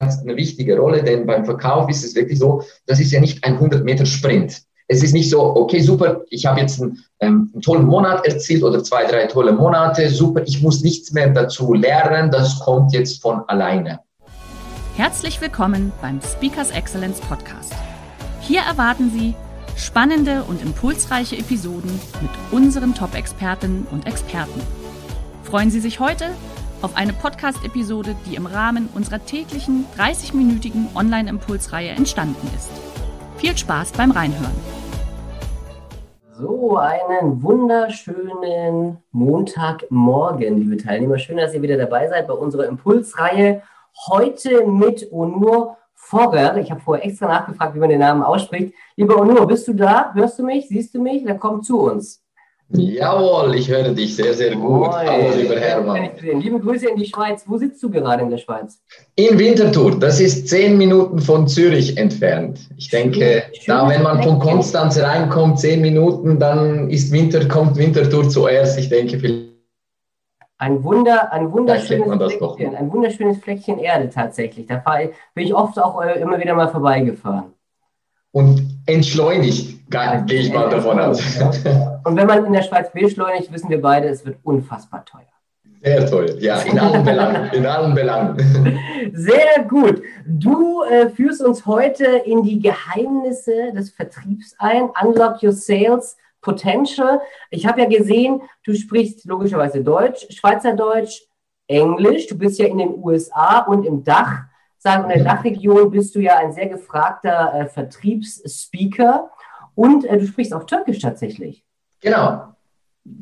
eine wichtige Rolle, denn beim Verkauf ist es wirklich so, das ist ja nicht ein 100 Meter Sprint. Es ist nicht so, okay, super, ich habe jetzt einen, ähm, einen, tollen Monat erzielt oder zwei, drei tolle Monate, super, ich muss nichts mehr dazu lernen, das kommt jetzt von alleine. Herzlich willkommen beim Speakers Excellence Podcast. Hier erwarten Sie spannende und impulsreiche Episoden mit unseren Top-Expertinnen und Experten. Freuen Sie sich heute auf eine Podcast-Episode, die im Rahmen unserer täglichen 30-minütigen Online-Impulsreihe entstanden ist. Viel Spaß beim Reinhören. So, einen wunderschönen Montagmorgen, liebe Teilnehmer. Schön, dass ihr wieder dabei seid bei unserer Impulsreihe. Heute mit Onur Fogger. Ich habe vorher extra nachgefragt, wie man den Namen ausspricht. Lieber Onur, bist du da? Hörst du mich? Siehst du mich? Dann komm zu uns. Jawohl, ich höre dich sehr, sehr gut. Moin. Hallo, lieber Hermann. Liebe Grüße in die Schweiz. Wo sitzt du gerade in der Schweiz? In Winterthur. Das ist zehn Minuten von Zürich entfernt. Ich denke, schön, da, wenn man von Konstanz reinkommt, zehn Minuten, dann ist Winter, kommt Winterthur zuerst. Ich denke, vielleicht. Ein, Wunder, ein, wunderschönes Fleckchen, ein wunderschönes Fleckchen Erde tatsächlich. Da bin ich oft auch äh, immer wieder mal vorbeigefahren und entschleunigt, gehe ich mal davon aus. Und wenn man in der Schweiz beschleunigt, wissen wir beide, es wird unfassbar teuer. Sehr teuer, ja, in allen Belangen. In allen Belangen. Sehr gut. Du äh, führst uns heute in die Geheimnisse des Vertriebs ein. Unlock your sales potential. Ich habe ja gesehen, du sprichst logischerweise Deutsch, Schweizerdeutsch, Englisch. Du bist ja in den USA und im Dach sagen, in der Dachregion bist du ja ein sehr gefragter äh, Vertriebsspeaker und äh, du sprichst auch Türkisch tatsächlich. Genau,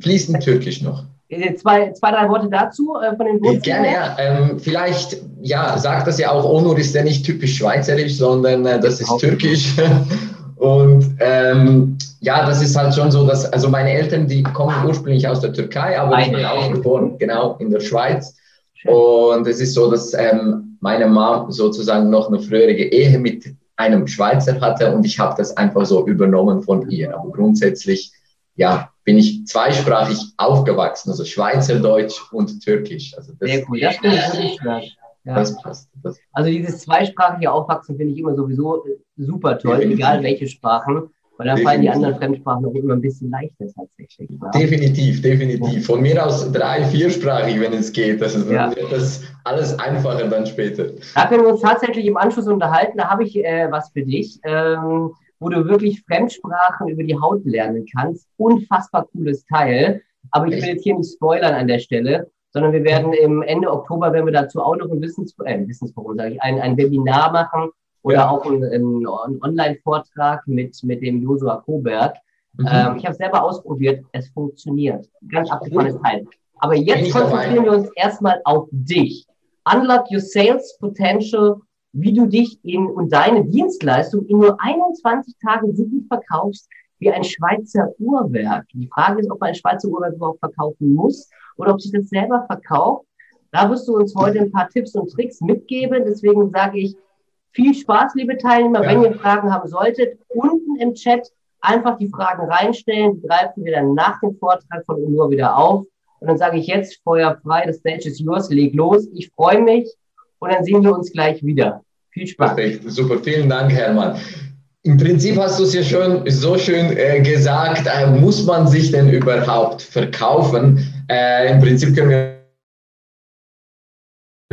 fließend Türkisch noch. Äh, zwei, zwei, drei Worte dazu äh, von den Wurzeln? Gerne, ja. Ähm, vielleicht, ja, sagt das ja auch, Onur ist ja nicht typisch schweizerisch, sondern äh, das ist türkisch. Und ähm, ja, das ist halt schon so, dass, also meine Eltern, die kommen ursprünglich aus der Türkei, aber ich bin auch geboren, genau, in der Schweiz. Schön. Und es ist so, dass ähm, meine Mom sozusagen noch eine frühere Ehe mit einem Schweizer hatte und ich habe das einfach so übernommen von ihr. Aber grundsätzlich, ja, bin ich zweisprachig aufgewachsen, also Schweizerdeutsch und Türkisch. Also das, Sehr cool, das schön. Ja. Das passt. Das also dieses zweisprachige Aufwachsen finde ich immer sowieso super toll, egal welche Sprachen. Weil da fallen die anderen Fremdsprachen auch immer ein bisschen leichter tatsächlich. Ja? Definitiv, definitiv. Von mir aus drei-, viersprachig, wenn es geht. Das ist ja. das alles einfacher dann später. Da können wir uns tatsächlich im Anschluss unterhalten. Da habe ich äh, was für dich, ähm, wo du wirklich Fremdsprachen über die Haut lernen kannst. Unfassbar cooles Teil. Aber ich Echt? will jetzt hier nicht spoilern an der Stelle, sondern wir werden im Ende Oktober, wenn wir dazu auch noch ein Wissens, äh, Wissensforum, sage ich, ein, ein Webinar machen oder ja. auch einen, einen Online-Vortrag mit, mit dem Josua Koberg. Mhm. Ähm, ich habe es selber ausprobiert, es funktioniert. Ganz abgefahrenes Teil. Aber jetzt konzentrieren wir uns erstmal auf dich. Unlock your sales potential, wie du dich in und deine Dienstleistung in nur 21 Tagen so gut verkaufst wie ein Schweizer Uhrwerk. Die Frage ist, ob man ein Schweizer Uhrwerk überhaupt verkaufen muss oder ob sich das selber verkauft. Da wirst du uns heute ein paar Tipps und Tricks mitgeben. Deswegen sage ich, viel Spaß, liebe Teilnehmer. Ja. Wenn ihr Fragen haben solltet, unten im Chat einfach die Fragen reinstellen. Die greifen wir dann nach dem Vortrag von Unur wieder auf. Und dann sage ich jetzt, Feuer frei, das Stage ist yours, leg los. Ich freue mich und dann sehen wir uns gleich wieder. Viel Spaß. Perfekt, super, vielen Dank, Hermann. Im Prinzip hast du es ja schon so schön äh, gesagt, äh, muss man sich denn überhaupt verkaufen? Äh, Im Prinzip können wir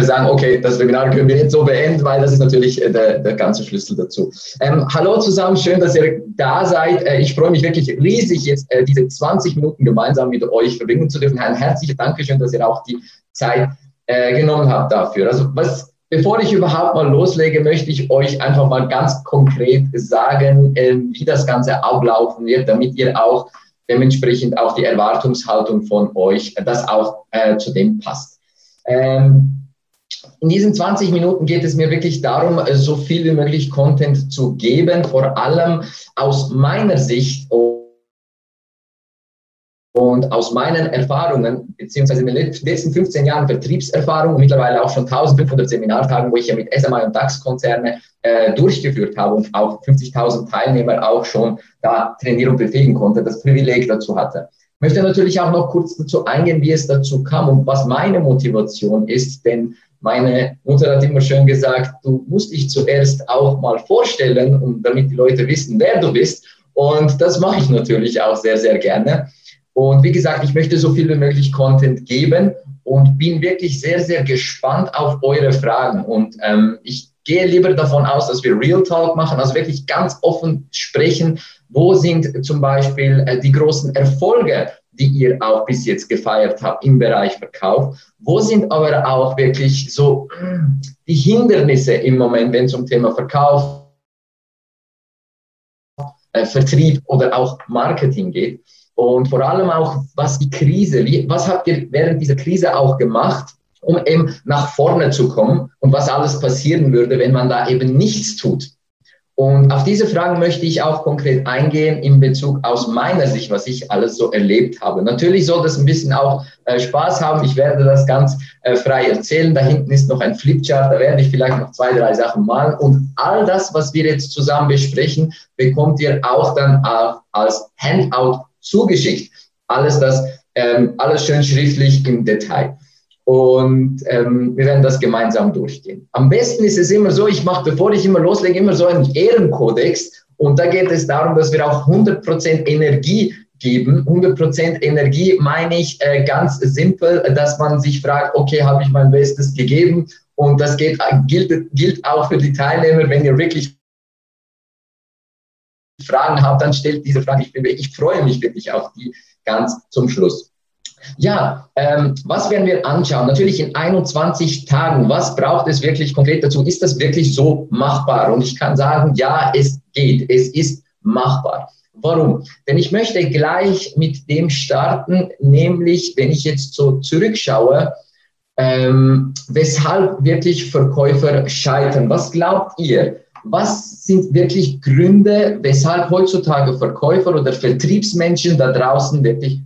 sagen, okay, das Webinar können wir jetzt so beenden, weil das ist natürlich äh, der, der ganze Schlüssel dazu. Ähm, hallo zusammen, schön, dass ihr da seid. Äh, ich freue mich wirklich riesig, jetzt äh, diese 20 Minuten gemeinsam mit euch verbringen zu dürfen. Ein herzliches Dankeschön, dass ihr auch die Zeit äh, genommen habt dafür. Also was, bevor ich überhaupt mal loslege, möchte ich euch einfach mal ganz konkret sagen, äh, wie das Ganze ablaufen wird, damit ihr auch dementsprechend auch die Erwartungshaltung von euch, das auch äh, zu dem passt. Ähm, in diesen 20 Minuten geht es mir wirklich darum, so viel wie möglich Content zu geben, vor allem aus meiner Sicht und aus meinen Erfahrungen, beziehungsweise in den letzten 15 Jahren Vertriebserfahrung mittlerweile auch schon 1500 Seminartagen, wo ich ja mit SMI und DAX-Konzerne äh, durchgeführt habe und auch 50.000 Teilnehmer auch schon da trainieren und befähigen konnte, das Privileg dazu hatte. Ich möchte natürlich auch noch kurz dazu eingehen, wie es dazu kam und was meine Motivation ist, denn meine Mutter hat immer schön gesagt, du musst dich zuerst auch mal vorstellen, um, damit die Leute wissen, wer du bist. Und das mache ich natürlich auch sehr, sehr gerne. Und wie gesagt, ich möchte so viel wie möglich Content geben und bin wirklich sehr, sehr gespannt auf eure Fragen. Und ähm, ich gehe lieber davon aus, dass wir Real Talk machen, also wirklich ganz offen sprechen. Wo sind zum Beispiel äh, die großen Erfolge, die ihr auch bis jetzt gefeiert habt im Bereich Verkauf? Wo sind aber auch wirklich so hm, die Hindernisse im Moment, wenn es um Thema Verkauf, äh, Vertrieb oder auch Marketing geht? Und vor allem auch, was die Krise, wie, was habt ihr während dieser Krise auch gemacht, um eben nach vorne zu kommen und was alles passieren würde, wenn man da eben nichts tut? Und auf diese Fragen möchte ich auch konkret eingehen in Bezug aus meiner Sicht, was ich alles so erlebt habe. Natürlich soll das ein bisschen auch äh, Spaß haben. Ich werde das ganz äh, frei erzählen. Da hinten ist noch ein Flipchart. Da werde ich vielleicht noch zwei, drei Sachen malen. Und all das, was wir jetzt zusammen besprechen, bekommt ihr auch dann äh, als Handout zugeschickt. Alles das, ähm, alles schön schriftlich im Detail. Und ähm, wir werden das gemeinsam durchgehen. Am besten ist es immer so, ich mache, bevor ich immer loslege, immer so einen Ehrenkodex. Und da geht es darum, dass wir auch 100% Energie geben. 100% Energie meine ich äh, ganz simpel, dass man sich fragt, okay, habe ich mein Bestes gegeben? Und das geht, gilt, gilt auch für die Teilnehmer, wenn ihr wirklich Fragen habt, dann stellt diese Frage. Ich, ich freue mich wirklich auf die ganz zum Schluss. Ja, ähm, was werden wir anschauen? Natürlich in 21 Tagen. Was braucht es wirklich konkret dazu? Ist das wirklich so machbar? Und ich kann sagen, ja, es geht. Es ist machbar. Warum? Denn ich möchte gleich mit dem starten, nämlich wenn ich jetzt so zurückschaue, ähm, weshalb wirklich Verkäufer scheitern. Was glaubt ihr? was sind wirklich Gründe, weshalb heutzutage Verkäufer oder Vertriebsmenschen da draußen wirklich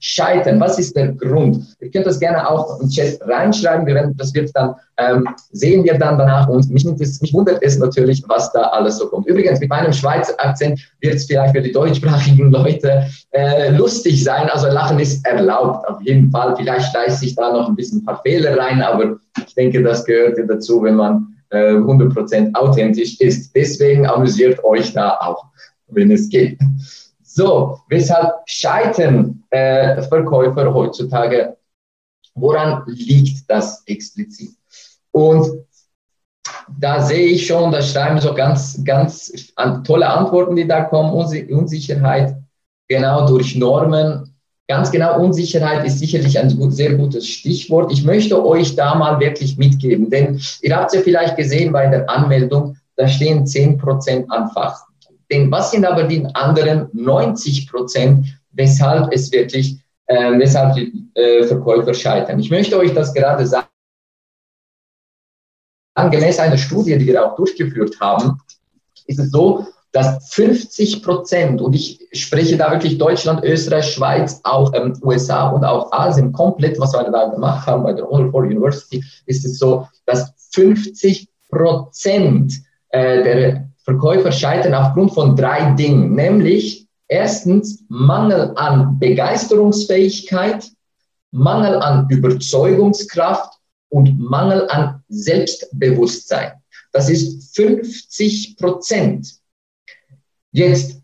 scheitern? Was ist der Grund? Ihr könnt das gerne auch im Chat reinschreiben. Wir werden, das wird dann, ähm, sehen wir dann danach. Und mich, mich, wundert es natürlich, was da alles so kommt. Übrigens, mit meinem Schweizer Akzent wird es vielleicht für die deutschsprachigen Leute äh, lustig sein. Also Lachen ist erlaubt, auf jeden Fall. Vielleicht schleißt sich da noch ein bisschen ein paar Fehler rein, aber ich denke, das gehört ja dazu, wenn man äh, 100% authentisch ist. Deswegen amüsiert euch da auch, wenn es geht. So, weshalb scheitern äh, Verkäufer heutzutage? Woran liegt das explizit? Und da sehe ich schon, da schreiben so ganz, ganz tolle Antworten, die da kommen. Unsicherheit, genau durch Normen. Ganz genau, Unsicherheit ist sicherlich ein sehr gutes Stichwort. Ich möchte euch da mal wirklich mitgeben, denn ihr habt es ja vielleicht gesehen bei der Anmeldung, da stehen 10% an Fach. Denn was sind aber die anderen 90 Prozent, weshalb es wirklich, äh, weshalb die äh, Verkäufer scheitern? Ich möchte euch das gerade sagen. Gemäß einer Studie, die wir auch durchgeführt haben, ist es so, dass 50 Prozent, und ich spreche da wirklich Deutschland, Österreich, Schweiz, auch ähm, USA und auch Asien komplett, was wir da gemacht haben bei der Honorable University, ist es so, dass 50 Prozent äh, der Verkäufer scheitern aufgrund von drei Dingen, nämlich erstens Mangel an Begeisterungsfähigkeit, Mangel an Überzeugungskraft und Mangel an Selbstbewusstsein. Das ist 50 Prozent. Jetzt,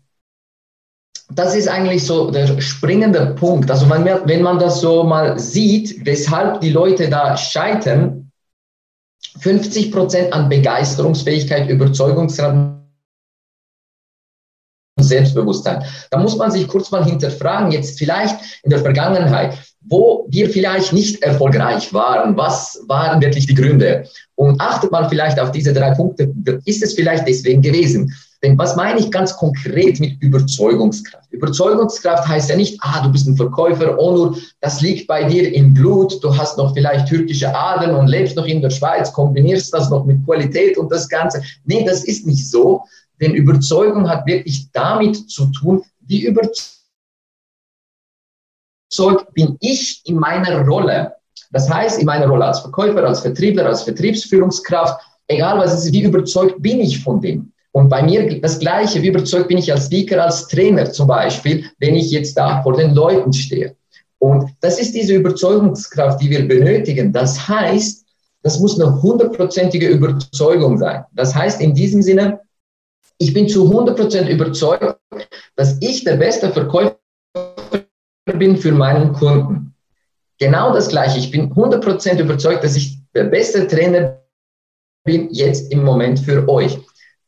das ist eigentlich so der springende Punkt. Also wenn man, wenn man das so mal sieht, weshalb die Leute da scheitern, 50 Prozent an Begeisterungsfähigkeit, Überzeugungsgrad Selbstbewusstsein. Da muss man sich kurz mal hinterfragen, jetzt vielleicht in der Vergangenheit, wo wir vielleicht nicht erfolgreich waren, was waren wirklich die Gründe? Und achtet man vielleicht auf diese drei Punkte, ist es vielleicht deswegen gewesen. Denn was meine ich ganz konkret mit Überzeugungskraft? Überzeugungskraft heißt ja nicht, ah, du bist ein Verkäufer, oh nur, das liegt bei dir im Blut, du hast noch vielleicht türkische Adern und lebst noch in der Schweiz, kombinierst das noch mit Qualität und das Ganze. Nee, das ist nicht so, denn Überzeugung hat wirklich damit zu tun, wie überzeugt bin ich in meiner Rolle. Das heißt, in meiner Rolle als Verkäufer, als Vertriebler, als Vertriebsführungskraft, egal was es ist, wie überzeugt bin ich von dem? Und bei mir das Gleiche, wie überzeugt bin ich als Speaker, als Trainer zum Beispiel, wenn ich jetzt da vor den Leuten stehe. Und das ist diese Überzeugungskraft, die wir benötigen. Das heißt, das muss eine hundertprozentige Überzeugung sein. Das heißt in diesem Sinne, ich bin zu 100% überzeugt, dass ich der beste Verkäufer bin für meinen Kunden. Genau das Gleiche. Ich bin 100% überzeugt, dass ich der beste Trainer bin jetzt im Moment für euch.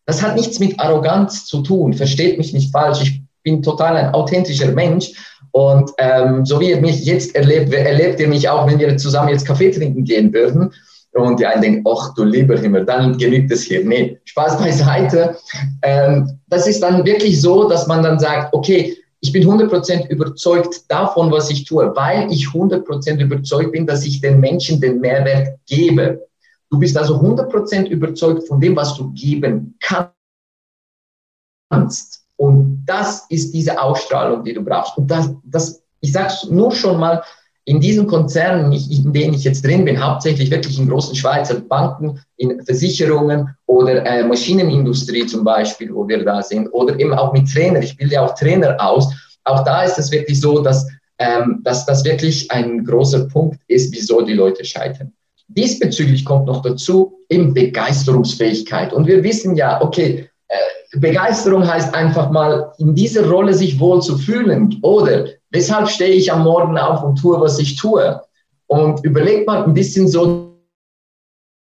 Das hat nichts mit Arroganz zu tun. Versteht mich nicht falsch. Ich bin total ein authentischer Mensch. Und ähm, so wie ihr mich jetzt erlebt, erlebt ihr mich auch, wenn wir zusammen jetzt Kaffee trinken gehen würden. Und die einen denken, ach du lieber Himmel, dann genügt es hier. Nee, Spaß beiseite. Ähm, das ist dann wirklich so, dass man dann sagt, okay, ich bin 100% überzeugt davon, was ich tue, weil ich 100% überzeugt bin, dass ich den Menschen den Mehrwert gebe. Du bist also 100% überzeugt von dem, was du geben kannst. Und das ist diese Ausstrahlung, die du brauchst. Und das, das ich sage nur schon mal, in diesen Konzernen, in denen ich jetzt drin bin, hauptsächlich wirklich in großen Schweizer Banken, in Versicherungen oder äh, Maschinenindustrie zum Beispiel, wo wir da sind, oder eben auch mit Trainer. Ich bilde auch Trainer aus. Auch da ist es wirklich so, dass, ähm, dass das wirklich ein großer Punkt ist, wieso die Leute scheitern. Diesbezüglich kommt noch dazu eben Begeisterungsfähigkeit. Und wir wissen ja, okay, äh, Begeisterung heißt einfach mal, in dieser Rolle sich wohl zu fühlen oder Weshalb stehe ich am Morgen auf und tue, was ich tue? Und überlegt mal ein bisschen so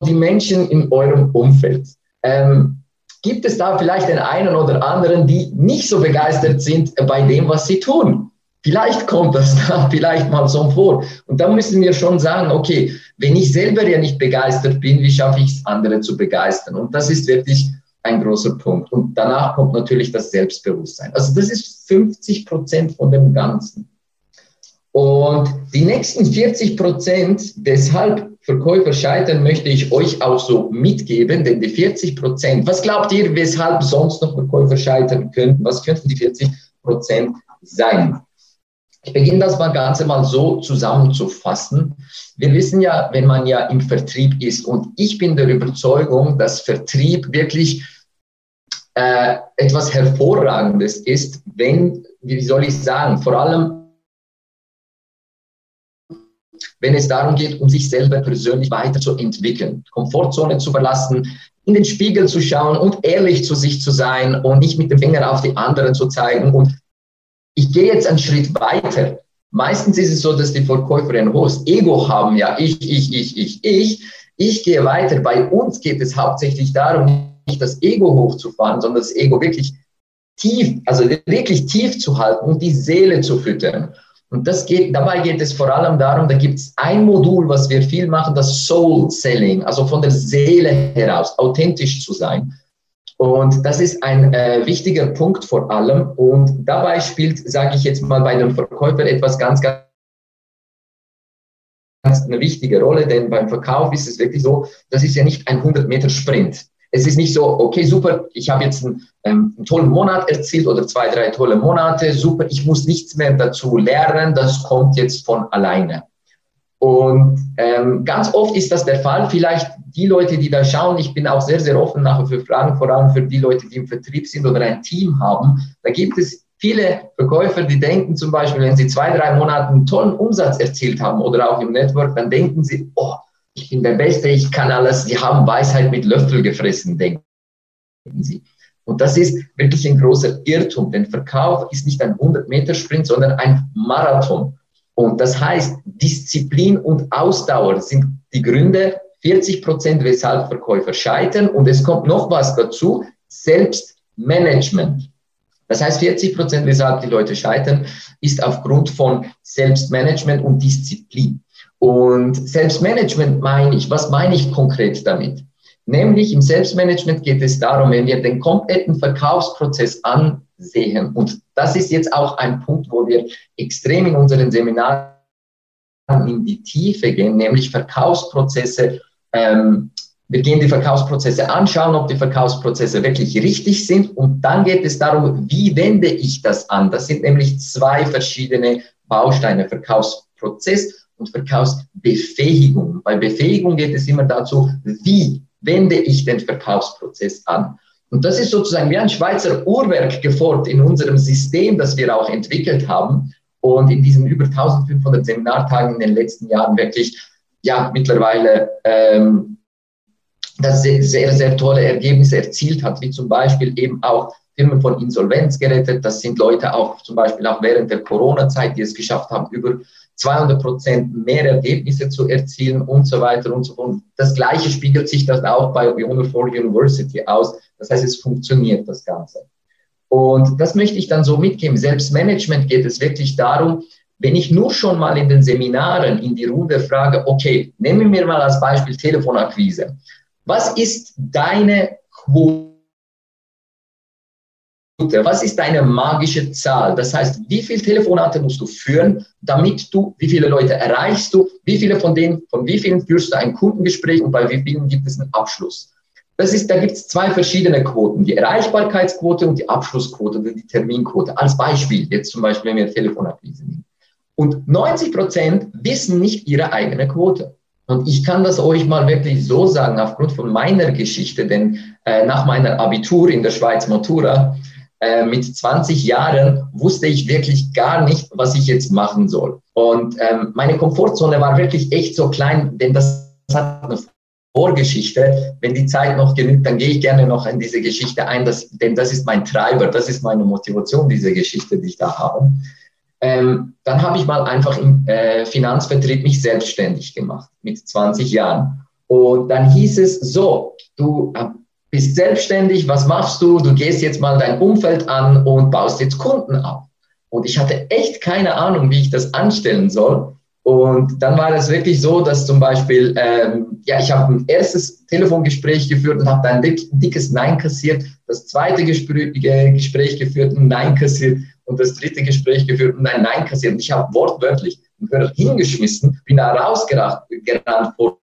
die Menschen in eurem Umfeld. Ähm, gibt es da vielleicht den einen oder anderen, die nicht so begeistert sind bei dem, was sie tun? Vielleicht kommt das da vielleicht mal so vor. Und da müssen wir schon sagen, okay, wenn ich selber ja nicht begeistert bin, wie schaffe ich es, andere zu begeistern? Und das ist wirklich ein großer Punkt. Und danach kommt natürlich das Selbstbewusstsein. Also das ist 50 Prozent von dem Ganzen. Und die nächsten 40 Prozent, deshalb Verkäufer scheitern, möchte ich euch auch so mitgeben, denn die 40 Prozent, was glaubt ihr, weshalb sonst noch Verkäufer scheitern könnten? Was könnten die 40 Prozent sein? Ich beginne das mal Ganze mal so zusammenzufassen. Wir wissen ja, wenn man ja im Vertrieb ist, und ich bin der Überzeugung, dass Vertrieb wirklich äh, etwas Hervorragendes ist, wenn, wie soll ich sagen, vor allem wenn es darum geht, um sich selber persönlich weiterzuentwickeln, Komfortzone zu verlassen, in den Spiegel zu schauen und ehrlich zu sich zu sein und nicht mit dem Finger auf die anderen zu zeigen. Und ich gehe jetzt einen Schritt weiter. Meistens ist es so, dass die Verkäufer ein hohes Ego haben. Ja, ich, ich, ich, ich, ich. Ich gehe weiter. Bei uns geht es hauptsächlich darum, nicht das Ego hochzufahren, sondern das Ego wirklich tief, also wirklich tief zu halten und die Seele zu füttern. Und das geht, dabei geht es vor allem darum, da gibt es ein Modul, was wir viel machen, das Soul Selling, also von der Seele heraus, authentisch zu sein. Und das ist ein äh, wichtiger Punkt vor allem. Und dabei spielt, sage ich jetzt mal, bei dem Verkäufer etwas ganz, ganz eine wichtige Rolle, denn beim Verkauf ist es wirklich so, das ist ja nicht ein 100 Meter Sprint. Es ist nicht so, okay, super, ich habe jetzt einen, ähm, einen, tollen Monat erzielt oder zwei, drei tolle Monate, super, ich muss nichts mehr dazu lernen, das kommt jetzt von alleine. Und ähm, ganz oft ist das der Fall. Vielleicht die Leute, die da schauen, ich bin auch sehr, sehr offen nachher für Fragen, vor allem für die Leute, die im Vertrieb sind oder ein Team haben. Da gibt es viele Verkäufer, die denken zum Beispiel, wenn sie zwei, drei Monate einen tollen Umsatz erzielt haben oder auch im Network, dann denken sie, oh, ich bin der Beste, ich kann alles, die haben Weisheit mit Löffel gefressen, denken sie. Und das ist wirklich ein großer Irrtum, denn Verkauf ist nicht ein 100-Meter-Sprint, sondern ein Marathon. Und das heißt, Disziplin und Ausdauer sind die Gründe, 40 Prozent, weshalb Verkäufer scheitern. Und es kommt noch was dazu, Selbstmanagement. Das heißt, 40 Prozent, weshalb die Leute scheitern, ist aufgrund von Selbstmanagement und Disziplin. Und Selbstmanagement meine ich, was meine ich konkret damit? Nämlich im Selbstmanagement geht es darum, wenn wir den kompletten Verkaufsprozess ansehen, und das ist jetzt auch ein Punkt, wo wir extrem in unseren Seminaren in die Tiefe gehen, nämlich Verkaufsprozesse. Ähm, wir gehen die Verkaufsprozesse anschauen, ob die Verkaufsprozesse wirklich richtig sind. Und dann geht es darum, wie wende ich das an? Das sind nämlich zwei verschiedene Bausteine, Verkaufsprozess und Verkaufsbefähigung. Bei Befähigung geht es immer dazu, wie wende ich den Verkaufsprozess an? Und das ist sozusagen wie ein Schweizer Uhrwerk geformt in unserem System, das wir auch entwickelt haben und in diesen über 1500 Seminartagen in den letzten Jahren wirklich, ja, mittlerweile ähm, das sehr, sehr, sehr tolle Ergebnisse erzielt hat, wie zum Beispiel eben auch Firmen von Insolvenz gerettet. Das sind Leute auch zum Beispiel auch während der Corona-Zeit, die es geschafft haben, über 200 Prozent mehr Ergebnisse zu erzielen und so weiter und so fort. Das Gleiche spiegelt sich dann auch bei Beyond for University aus. Das heißt, es funktioniert das Ganze. Und das möchte ich dann so mitgeben. Selbstmanagement geht es wirklich darum, wenn ich nur schon mal in den Seminaren in die Runde frage, okay, nehmen wir mal als Beispiel Telefonakquise. Was ist deine Quote? Was ist deine magische Zahl? Das heißt, wie viele Telefonate musst du führen, damit du, wie viele Leute erreichst du, wie viele von denen, von wie vielen führst du ein Kundengespräch und bei wie vielen gibt es einen Abschluss? Das ist, da gibt es zwei verschiedene Quoten, die Erreichbarkeitsquote und die Abschlussquote oder die Terminquote. Als Beispiel, jetzt zum Beispiel, wenn wir Telefonakquise nehmen. Und 90 Prozent wissen nicht ihre eigene Quote. Und ich kann das euch mal wirklich so sagen, aufgrund von meiner Geschichte, denn äh, nach meiner Abitur in der Schweiz Matura äh, mit 20 Jahren wusste ich wirklich gar nicht, was ich jetzt machen soll. Und ähm, meine Komfortzone war wirklich echt so klein, denn das hat eine Vorgeschichte. Wenn die Zeit noch genügt, dann gehe ich gerne noch in diese Geschichte ein, das, denn das ist mein Treiber, das ist meine Motivation, diese Geschichte, die ich da habe. Ähm, dann habe ich mal einfach im äh, Finanzvertrieb mich selbstständig gemacht mit 20 Jahren. Und dann hieß es so, du bist selbstständig, was machst du? Du gehst jetzt mal dein Umfeld an und baust jetzt Kunden auf. Und ich hatte echt keine Ahnung, wie ich das anstellen soll. Und dann war es wirklich so, dass zum Beispiel, ähm, ja, ich habe ein erstes Telefongespräch geführt und habe da ein dick, dickes Nein kassiert, das zweite Gespräch, Gespräch geführt und Nein kassiert und das dritte Gespräch geführt und ein Nein kassiert. Und ich habe wortwörtlich einen Hörer hingeschmissen, bin da rausgerannt vor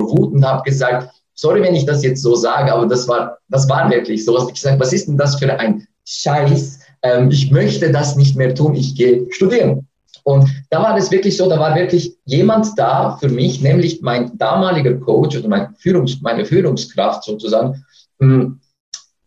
Wut und habe gesagt, sorry, wenn ich das jetzt so sage, aber das war, das war wirklich so. Ich gesagt, was ist denn das für ein Scheiß? Ähm, ich möchte das nicht mehr tun, ich gehe studieren. Und da war es wirklich so, da war wirklich jemand da für mich, nämlich mein damaliger Coach oder mein Führungs-, meine Führungskraft sozusagen. Hm,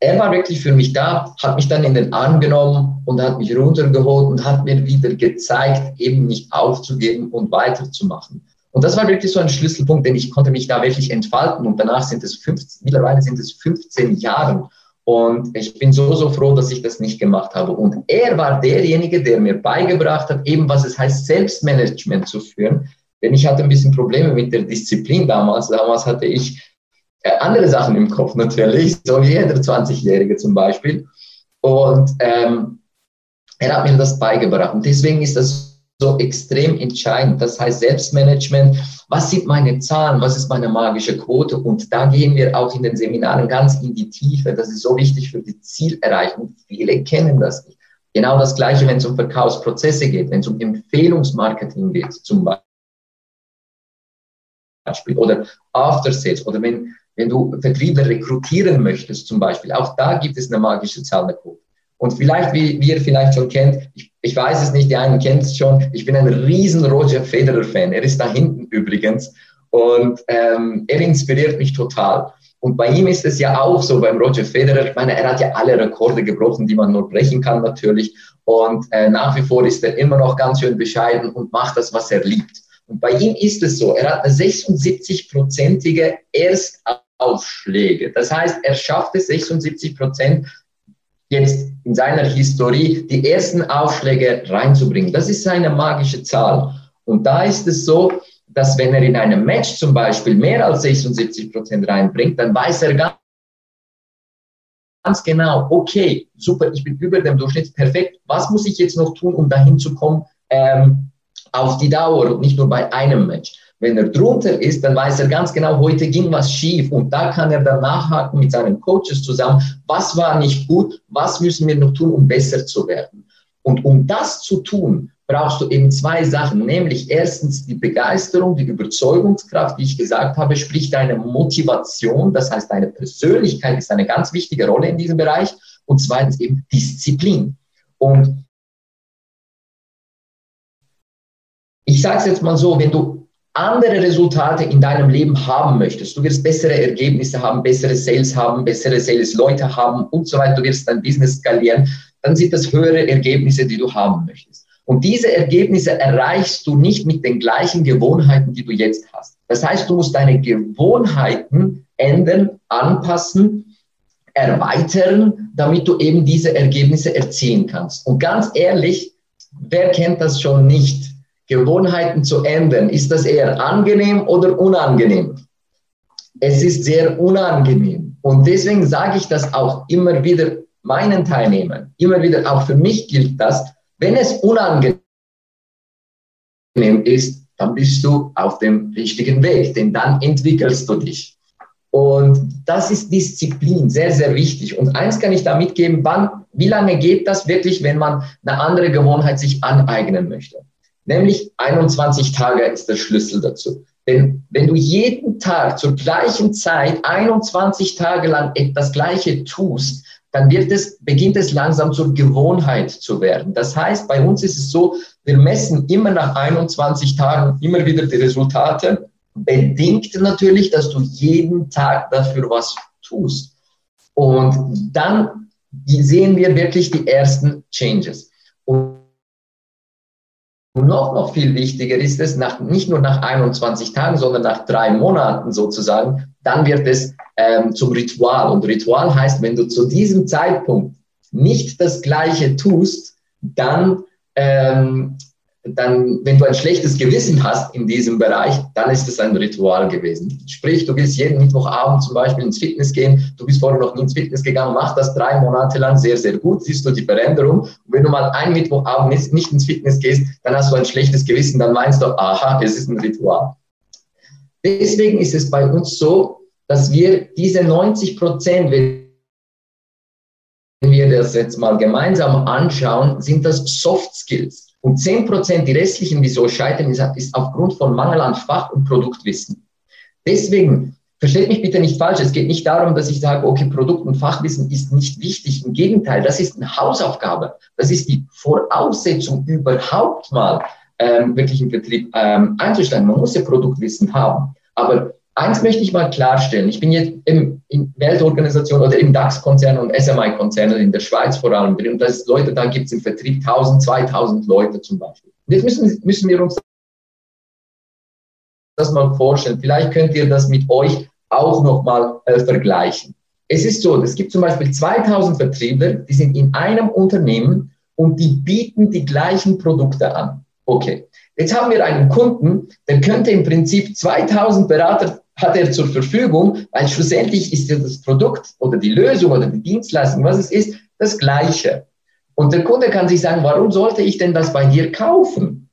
er war wirklich für mich da, hat mich dann in den Arm genommen und hat mich runtergeholt und hat mir wieder gezeigt, eben nicht aufzugeben und weiterzumachen. Und das war wirklich so ein Schlüsselpunkt, denn ich konnte mich da wirklich entfalten und danach sind es 15, mittlerweile sind es 15 Jahre. Und ich bin so, so froh, dass ich das nicht gemacht habe. Und er war derjenige, der mir beigebracht hat, eben was es heißt, Selbstmanagement zu führen. Denn ich hatte ein bisschen Probleme mit der Disziplin damals. Damals hatte ich äh, andere Sachen im Kopf natürlich, so wie jeder 20-Jährige zum Beispiel. Und ähm, er hat mir das beigebracht. Und deswegen ist das so extrem entscheidend. Das heißt Selbstmanagement. Was sind meine Zahlen? Was ist meine magische Quote? Und da gehen wir auch in den Seminaren ganz in die Tiefe. Das ist so wichtig für die Zielerreichung. Viele kennen das nicht. Genau das Gleiche, wenn es um Verkaufsprozesse geht, wenn es um Empfehlungsmarketing geht, zum Beispiel, oder After Sales, oder wenn, wenn du Vertriebler rekrutieren möchtest, zum Beispiel. Auch da gibt es eine magische Zahl, eine Quote. Und vielleicht, wie, wie ihr vielleicht schon kennt, ich, ich weiß es nicht, die einen kennt es schon, ich bin ein riesen Roger Federer-Fan. Er ist da hinten übrigens und ähm, er inspiriert mich total. Und bei ihm ist es ja auch so, beim Roger Federer, ich meine, er hat ja alle Rekorde gebrochen, die man nur brechen kann natürlich. Und äh, nach wie vor ist er immer noch ganz schön bescheiden und macht das, was er liebt. Und bei ihm ist es so, er hat eine 76-prozentige Erstaufschläge. Das heißt, er schafft es 76 Prozent jetzt in seiner Historie die ersten Aufschläge reinzubringen. Das ist seine magische Zahl. Und da ist es so, dass wenn er in einem Match zum Beispiel mehr als 76 Prozent reinbringt, dann weiß er ganz genau, okay, super, ich bin über dem Durchschnitt, perfekt. Was muss ich jetzt noch tun, um dahin zu kommen ähm, auf die Dauer und nicht nur bei einem Match? Wenn er drunter ist, dann weiß er ganz genau, heute ging was schief. Und da kann er dann nachhaken mit seinen Coaches zusammen, was war nicht gut, was müssen wir noch tun, um besser zu werden. Und um das zu tun, brauchst du eben zwei Sachen, nämlich erstens die Begeisterung, die Überzeugungskraft, wie ich gesagt habe, sprich deine Motivation, das heißt deine Persönlichkeit ist eine ganz wichtige Rolle in diesem Bereich. Und zweitens eben Disziplin. Und ich sage es jetzt mal so, wenn du andere Resultate in deinem Leben haben möchtest, du wirst bessere Ergebnisse haben, bessere Sales haben, bessere Sales-Leute haben und so weiter, du wirst dein Business skalieren, dann sind das höhere Ergebnisse, die du haben möchtest. Und diese Ergebnisse erreichst du nicht mit den gleichen Gewohnheiten, die du jetzt hast. Das heißt, du musst deine Gewohnheiten ändern, anpassen, erweitern, damit du eben diese Ergebnisse erzielen kannst. Und ganz ehrlich, wer kennt das schon nicht? Gewohnheiten zu ändern, ist das eher angenehm oder unangenehm? Es ist sehr unangenehm. Und deswegen sage ich das auch immer wieder meinen Teilnehmern, immer wieder auch für mich gilt das, wenn es unangenehm ist, dann bist du auf dem richtigen Weg, denn dann entwickelst du dich. Und das ist Disziplin, sehr, sehr wichtig. Und eins kann ich da mitgeben, wann, wie lange geht das wirklich, wenn man eine andere Gewohnheit sich aneignen möchte? Nämlich 21 Tage ist der Schlüssel dazu. Denn wenn du jeden Tag zur gleichen Zeit 21 Tage lang das Gleiche tust, dann wird es, beginnt es langsam zur Gewohnheit zu werden. Das heißt, bei uns ist es so, wir messen immer nach 21 Tagen immer wieder die Resultate, bedingt natürlich, dass du jeden Tag dafür was tust. Und dann sehen wir wirklich die ersten Changes. Und noch, noch viel wichtiger ist es, nach, nicht nur nach 21 Tagen, sondern nach drei Monaten sozusagen, dann wird es ähm, zum Ritual. Und Ritual heißt, wenn du zu diesem Zeitpunkt nicht das Gleiche tust, dann, ähm, dann, wenn du ein schlechtes Gewissen hast in diesem Bereich, dann ist es ein Ritual gewesen. Sprich, du willst jeden Mittwochabend zum Beispiel ins Fitness gehen, du bist vorher noch nie ins Fitness gegangen, mach das drei Monate lang sehr, sehr gut, siehst du die Veränderung. Und wenn du mal einen Mittwochabend nicht ins Fitness gehst, dann hast du ein schlechtes Gewissen, dann meinst du, aha, es ist ein Ritual. Deswegen ist es bei uns so, dass wir diese 90 Prozent, wenn wir das jetzt mal gemeinsam anschauen, sind das Soft Skills. Und 10 Prozent, die restlichen, die so scheitern, ist, ist aufgrund von Mangel an Fach- und Produktwissen. Deswegen, versteht mich bitte nicht falsch, es geht nicht darum, dass ich sage, okay, Produkt- und Fachwissen ist nicht wichtig. Im Gegenteil, das ist eine Hausaufgabe. Das ist die Voraussetzung, überhaupt mal ähm, wirklich im Betrieb ähm, einzusteigen. Man muss ja Produktwissen haben. Aber Eins möchte ich mal klarstellen. Ich bin jetzt im, in Weltorganisation oder im DAX-Konzern und SMI-Konzernen in der Schweiz vor allem drin. Und das Leute, da gibt es im Vertrieb 1000, 2000 Leute zum Beispiel. Und jetzt müssen, müssen wir uns das mal vorstellen. Vielleicht könnt ihr das mit euch auch nochmal äh, vergleichen. Es ist so, es gibt zum Beispiel 2000 Vertriebler, die sind in einem Unternehmen und die bieten die gleichen Produkte an. Okay. Jetzt haben wir einen Kunden, der könnte im Prinzip 2000 Berater hat er zur Verfügung, weil schlussendlich ist ja das Produkt oder die Lösung oder die Dienstleistung, was es ist, das Gleiche. Und der Kunde kann sich sagen, warum sollte ich denn das bei dir kaufen?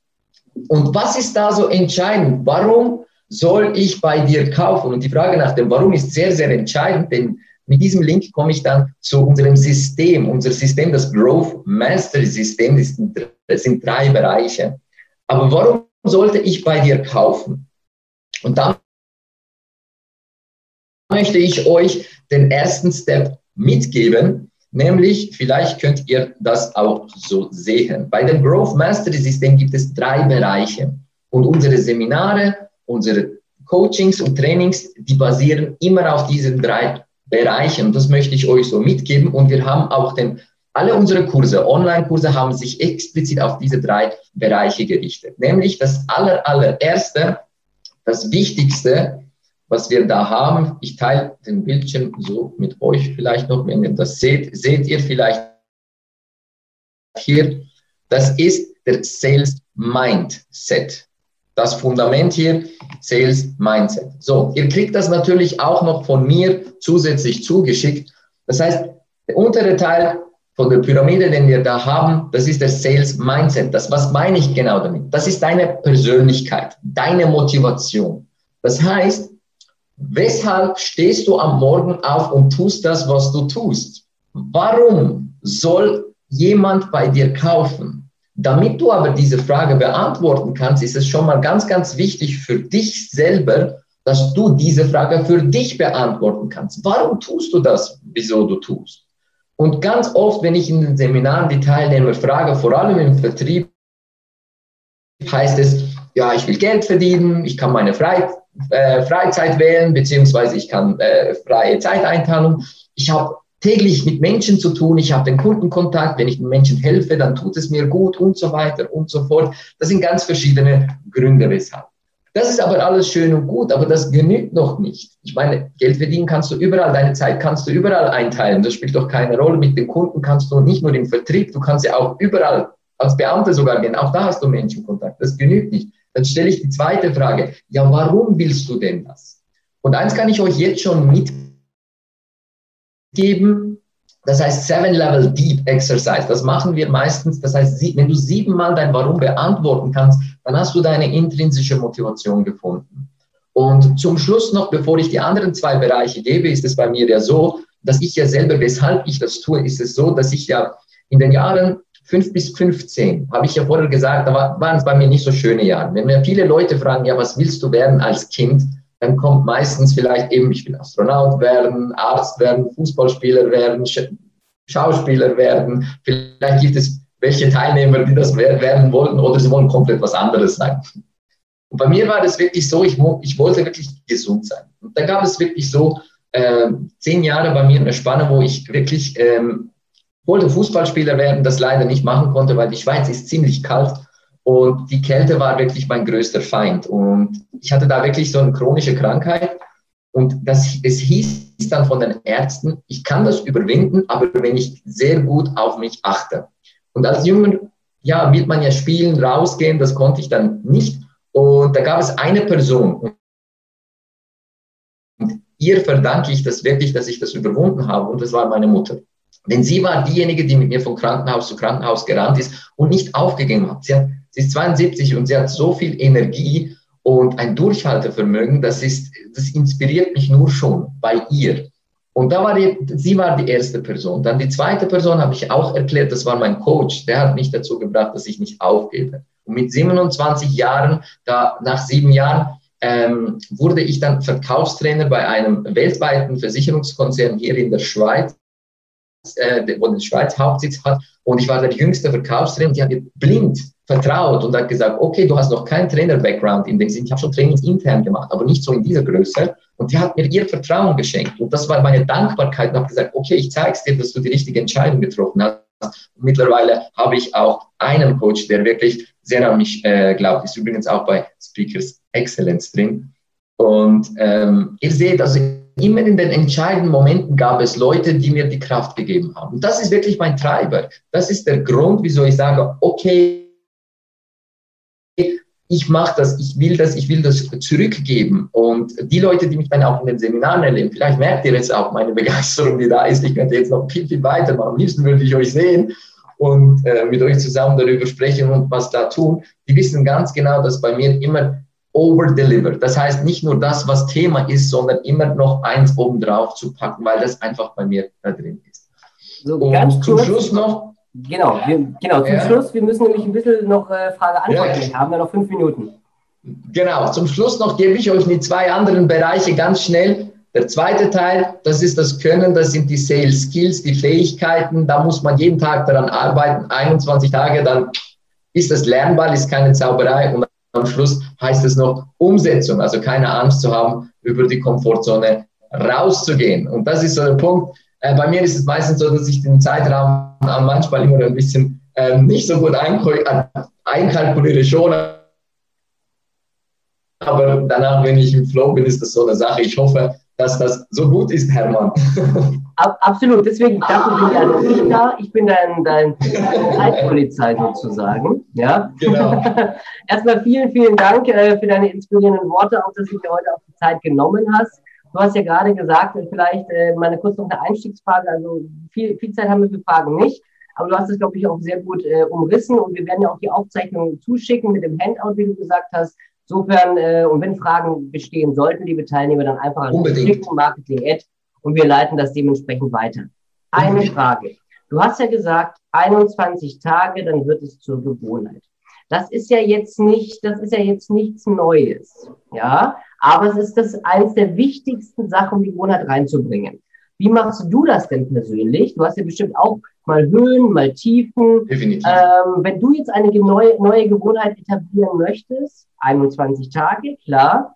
Und was ist da so entscheidend? Warum soll ich bei dir kaufen? Und die Frage nach dem Warum ist sehr, sehr entscheidend, denn mit diesem Link komme ich dann zu unserem System. Unser System, das Growth Mastery System, das sind drei Bereiche. Aber warum sollte ich bei dir kaufen? Und da möchte ich euch den ersten Step mitgeben, nämlich vielleicht könnt ihr das auch so sehen. Bei dem Growth Mastery System gibt es drei Bereiche und unsere Seminare, unsere Coachings und Trainings, die basieren immer auf diesen drei Bereichen. Das möchte ich euch so mitgeben. Und wir haben auch den, alle unsere Kurse, Online-Kurse haben sich explizit auf diese drei Bereiche gerichtet. Nämlich das aller, allererste, das Wichtigste was wir da haben. Ich teile den Bildschirm so mit euch vielleicht noch, wenn ihr das seht. Seht ihr vielleicht hier, das ist der Sales Mindset. Das Fundament hier, Sales Mindset. So, ihr kriegt das natürlich auch noch von mir zusätzlich zugeschickt. Das heißt, der untere Teil von der Pyramide, den wir da haben, das ist der Sales Mindset. Das, was meine ich genau damit? Das ist deine Persönlichkeit, deine Motivation. Das heißt, weshalb stehst du am Morgen auf und tust das, was du tust? Warum soll jemand bei dir kaufen? Damit du aber diese Frage beantworten kannst, ist es schon mal ganz, ganz wichtig für dich selber, dass du diese Frage für dich beantworten kannst. Warum tust du das, wieso du tust? Und ganz oft, wenn ich in den Seminaren die Teilnehmer frage, vor allem im Vertrieb, heißt es, ja, ich will Geld verdienen, ich kann meine Frei, äh, Freizeit wählen, beziehungsweise ich kann äh, freie Zeiteinteilung. Ich habe täglich mit Menschen zu tun, ich habe den Kundenkontakt, wenn ich den Menschen helfe, dann tut es mir gut und so weiter und so fort. Das sind ganz verschiedene Gründe, weshalb. Das ist aber alles schön und gut, aber das genügt noch nicht. Ich meine, Geld verdienen kannst du überall, deine Zeit kannst du überall einteilen. Das spielt doch keine Rolle. Mit den Kunden kannst du nicht nur im Vertrieb, du kannst ja auch überall als Beamter sogar gehen. Auch da hast du Menschenkontakt. Das genügt nicht. Dann stelle ich die zweite Frage. Ja, warum willst du denn das? Und eins kann ich euch jetzt schon mitgeben. Das heißt Seven Level Deep Exercise. Das machen wir meistens. Das heißt, wenn du siebenmal dein Warum beantworten kannst, dann hast du deine intrinsische Motivation gefunden. Und zum Schluss noch, bevor ich die anderen zwei Bereiche gebe, ist es bei mir ja so, dass ich ja selber, weshalb ich das tue, ist es so, dass ich ja in den Jahren 5 bis 15, habe ich ja vorher gesagt, da waren es bei mir nicht so schöne Jahre. Wenn mir viele Leute fragen, ja, was willst du werden als Kind, dann kommt meistens vielleicht eben, ich will Astronaut werden, Arzt werden, Fußballspieler werden, Schauspieler werden. Vielleicht gibt es welche Teilnehmer, die das werden wollten, oder sie wollen komplett was anderes sein. Und bei mir war das wirklich so, ich, ich wollte wirklich gesund sein. Und da gab es wirklich so äh, zehn Jahre bei mir eine Spanne, wo ich wirklich ähm, wollte Fußballspieler werden, das leider nicht machen konnte, weil die Schweiz ist ziemlich kalt und die Kälte war wirklich mein größter Feind. Und ich hatte da wirklich so eine chronische Krankheit. Und das, es hieß dann von den Ärzten, ich kann das überwinden, aber wenn ich sehr gut auf mich achte. Und als Jünger, ja, will man ja spielen, rausgehen, das konnte ich dann nicht. Und da gab es eine Person, und ihr verdanke ich das wirklich, dass ich das überwunden habe, und das war meine Mutter. Denn sie war diejenige, die mit mir von Krankenhaus zu Krankenhaus gerannt ist und nicht aufgegeben hat. Sie hat Sie ist 72 und sie hat so viel Energie und ein Durchhaltevermögen, das ist, das inspiriert mich nur schon bei ihr. Und da war die, sie war die erste Person. Dann die zweite Person habe ich auch erklärt, das war mein Coach. Der hat mich dazu gebracht, dass ich nicht aufgebe. Und mit 27 Jahren, da nach sieben Jahren, ähm, wurde ich dann Verkaufstrainer bei einem weltweiten Versicherungskonzern hier in der Schweiz, äh, wo die Schweiz Hauptsitz hat. Und ich war der jüngste Verkaufstrainer. Die hat mir blind vertraut und hat gesagt, okay, du hast noch keinen Trainer-Background in dem Sinn, ich habe schon Trainings intern gemacht, aber nicht so in dieser Größe. Und die hat mir ihr Vertrauen geschenkt. Und das war meine Dankbarkeit und habe gesagt, okay, ich zeige es dir, dass du die richtige Entscheidung getroffen hast. Und mittlerweile habe ich auch einen Coach, der wirklich sehr an mich äh, glaubt. Ist übrigens auch bei Speakers Excellence drin. Und ähm, ihr seht, also immer in den entscheidenden Momenten gab es Leute, die mir die Kraft gegeben haben. Und das ist wirklich mein Treiber. Das ist der Grund, wieso ich sage, okay, ich mache das, ich will das, ich will das zurückgeben. Und die Leute, die mich dann auch in den Seminaren erleben, vielleicht merkt ihr jetzt auch meine Begeisterung, die da ist. Ich könnte jetzt noch viel, viel weiter machen. Am liebsten würde ich euch sehen und äh, mit euch zusammen darüber sprechen und was da tun. Die wissen ganz genau, dass bei mir immer over-deliver. Das heißt, nicht nur das, was Thema ist, sondern immer noch eins obendrauf zu packen, weil das einfach bei mir da drin ist. So, und zum Schluss noch, Genau, wir, genau zum ja. Schluss, wir müssen nämlich ein bisschen noch äh, Frage-Antwort ja. haben, wir noch fünf Minuten. Genau, zum Schluss noch gebe ich euch die zwei anderen Bereiche ganz schnell. Der zweite Teil, das ist das Können, das sind die Sales Skills, die Fähigkeiten. Da muss man jeden Tag daran arbeiten, 21 Tage, dann ist das lernbar, ist keine Zauberei und am Schluss heißt es noch Umsetzung, also keine Angst zu haben, über die Komfortzone rauszugehen. Und das ist so der Punkt, äh, bei mir ist es meistens so, dass ich den Zeitraum manchmal immer ein bisschen ähm, nicht so gut einkalkuliere schon. Aber danach, wenn ich im Flow bin, ist das so eine Sache. Ich hoffe, dass das so gut ist, Hermann. Absolut, deswegen dafür bin ja ich da. Ich bin dein, dein Zeitpolizei sozusagen. Ja? Genau. Erstmal vielen, vielen Dank äh, für deine inspirierenden Worte, auch dass du dir heute auch die Zeit genommen hast. Du hast ja gerade gesagt, vielleicht äh, meine kurz noch eine Einstiegsfrage, also viel, viel Zeit haben wir für Fragen nicht, aber du hast es, glaube ich, auch sehr gut äh, umrissen und wir werden ja auch die Aufzeichnung zuschicken mit dem Handout, wie du gesagt hast. Insofern, äh, und wenn Fragen bestehen sollten, liebe Teilnehmer, dann einfach an Marketing-Ad und wir leiten das dementsprechend weiter. Eine Frage. Du hast ja gesagt, 21 Tage, dann wird es zur Gewohnheit. Das ist ja jetzt nicht, das ist ja jetzt nichts Neues. Ja, aber es ist das eines der wichtigsten Sachen, die Gewohnheit reinzubringen. Wie machst du das denn persönlich? Du hast ja bestimmt auch mal Höhen, mal Tiefen. Definitiv. Ähm, wenn du jetzt eine neue, neue Gewohnheit etablieren möchtest, 21 Tage, klar.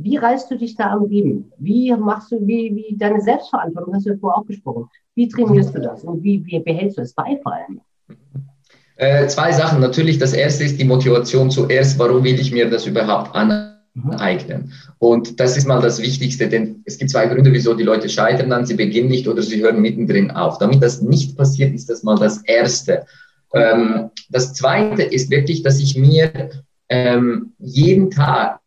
Wie reißt du dich da am Riemen? Wie machst du, wie, wie deine Selbstverantwortung, hast du ja vorher auch gesprochen. Wie trainierst du das und wie, wie behältst du es bei vor allem? Äh, zwei Sachen. Natürlich, das erste ist die Motivation zuerst. Warum will ich mir das überhaupt aneignen? Mhm. Und das ist mal das Wichtigste, denn es gibt zwei Gründe, wieso die Leute scheitern dann. Sie beginnen nicht oder sie hören mittendrin auf. Damit das nicht passiert, ist das mal das Erste. Ähm, das Zweite ist wirklich, dass ich mir ähm, jeden Tag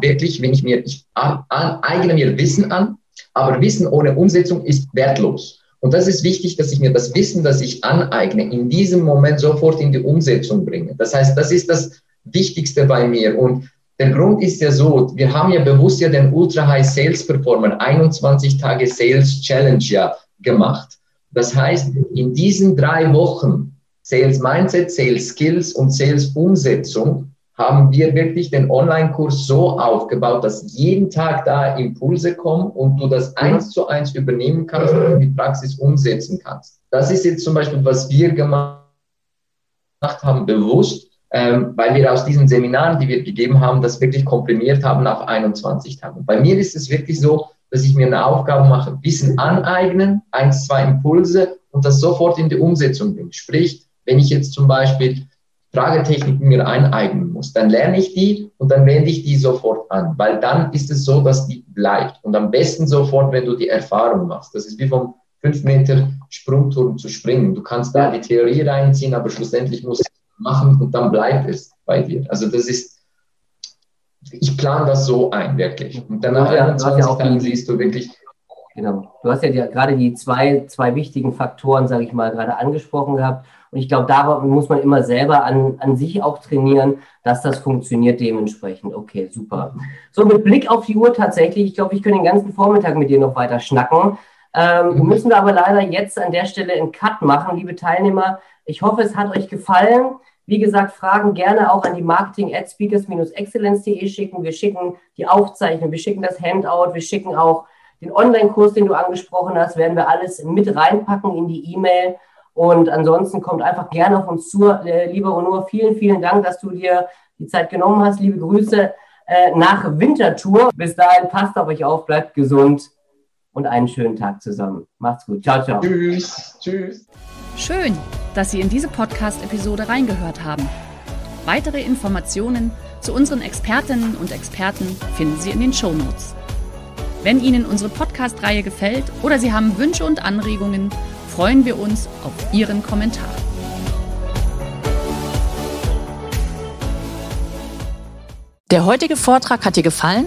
wirklich, wenn ich mir, ich eigne mir Wissen an, aber Wissen ohne Umsetzung ist wertlos. Und das ist wichtig, dass ich mir das Wissen, das ich aneigne, in diesem Moment sofort in die Umsetzung bringe. Das heißt, das ist das Wichtigste bei mir. Und der Grund ist ja so, wir haben ja bewusst ja den Ultra High Sales Performer 21 Tage Sales Challenge ja gemacht. Das heißt, in diesen drei Wochen Sales Mindset, Sales Skills und Sales Umsetzung haben wir wirklich den Online-Kurs so aufgebaut, dass jeden Tag da Impulse kommen und du das eins zu eins übernehmen kannst und in die Praxis umsetzen kannst. Das ist jetzt zum Beispiel, was wir gemacht haben, bewusst, weil wir aus diesen Seminaren, die wir gegeben haben, das wirklich komprimiert haben auf 21 Tage. Bei mir ist es wirklich so, dass ich mir eine Aufgabe mache, Wissen aneignen, eins, zwei Impulse und das sofort in die Umsetzung bringen. Sprich, wenn ich jetzt zum Beispiel Fragetechniken mir eineignen muss, dann lerne ich die und dann wende ich die sofort an, weil dann ist es so, dass die bleibt. Und am besten sofort, wenn du die Erfahrung machst. Das ist wie vom 5 Meter Sprungturm zu springen. Du kannst da die Theorie reinziehen, aber schlussendlich musst du machen und dann bleibt es bei dir. Also das ist, ich plane das so ein, wirklich. Und dann nach ja, 21 Tagen siehst du wirklich, Genau. Du hast ja die, gerade die zwei, zwei wichtigen Faktoren, sage ich mal, gerade angesprochen gehabt. Und ich glaube, da muss man immer selber an, an sich auch trainieren, dass das funktioniert dementsprechend. Okay, super. So, mit Blick auf die Uhr tatsächlich, ich glaube, ich könnte den ganzen Vormittag mit dir noch weiter schnacken. Ähm. Müssen wir aber leider jetzt an der Stelle einen Cut machen, liebe Teilnehmer. Ich hoffe, es hat euch gefallen. Wie gesagt, Fragen gerne auch an die marketing at speakers-excellence.de schicken. Wir schicken die Aufzeichnung, wir schicken das Handout, wir schicken auch den Online-Kurs, den du angesprochen hast, werden wir alles mit reinpacken in die E-Mail. Und ansonsten kommt einfach gerne auf uns zu. Äh, lieber Onur, vielen, vielen Dank, dass du dir die Zeit genommen hast. Liebe Grüße äh, nach Wintertour. Bis dahin, passt auf euch auf, bleibt gesund und einen schönen Tag zusammen. Macht's gut. Ciao, ciao. Tschüss. Tschüss. Schön, dass Sie in diese Podcast-Episode reingehört haben. Weitere Informationen zu unseren Expertinnen und Experten finden Sie in den Show Notes. Wenn Ihnen unsere Podcast-Reihe gefällt oder Sie haben Wünsche und Anregungen, freuen wir uns auf Ihren Kommentar. Der heutige Vortrag hat dir gefallen?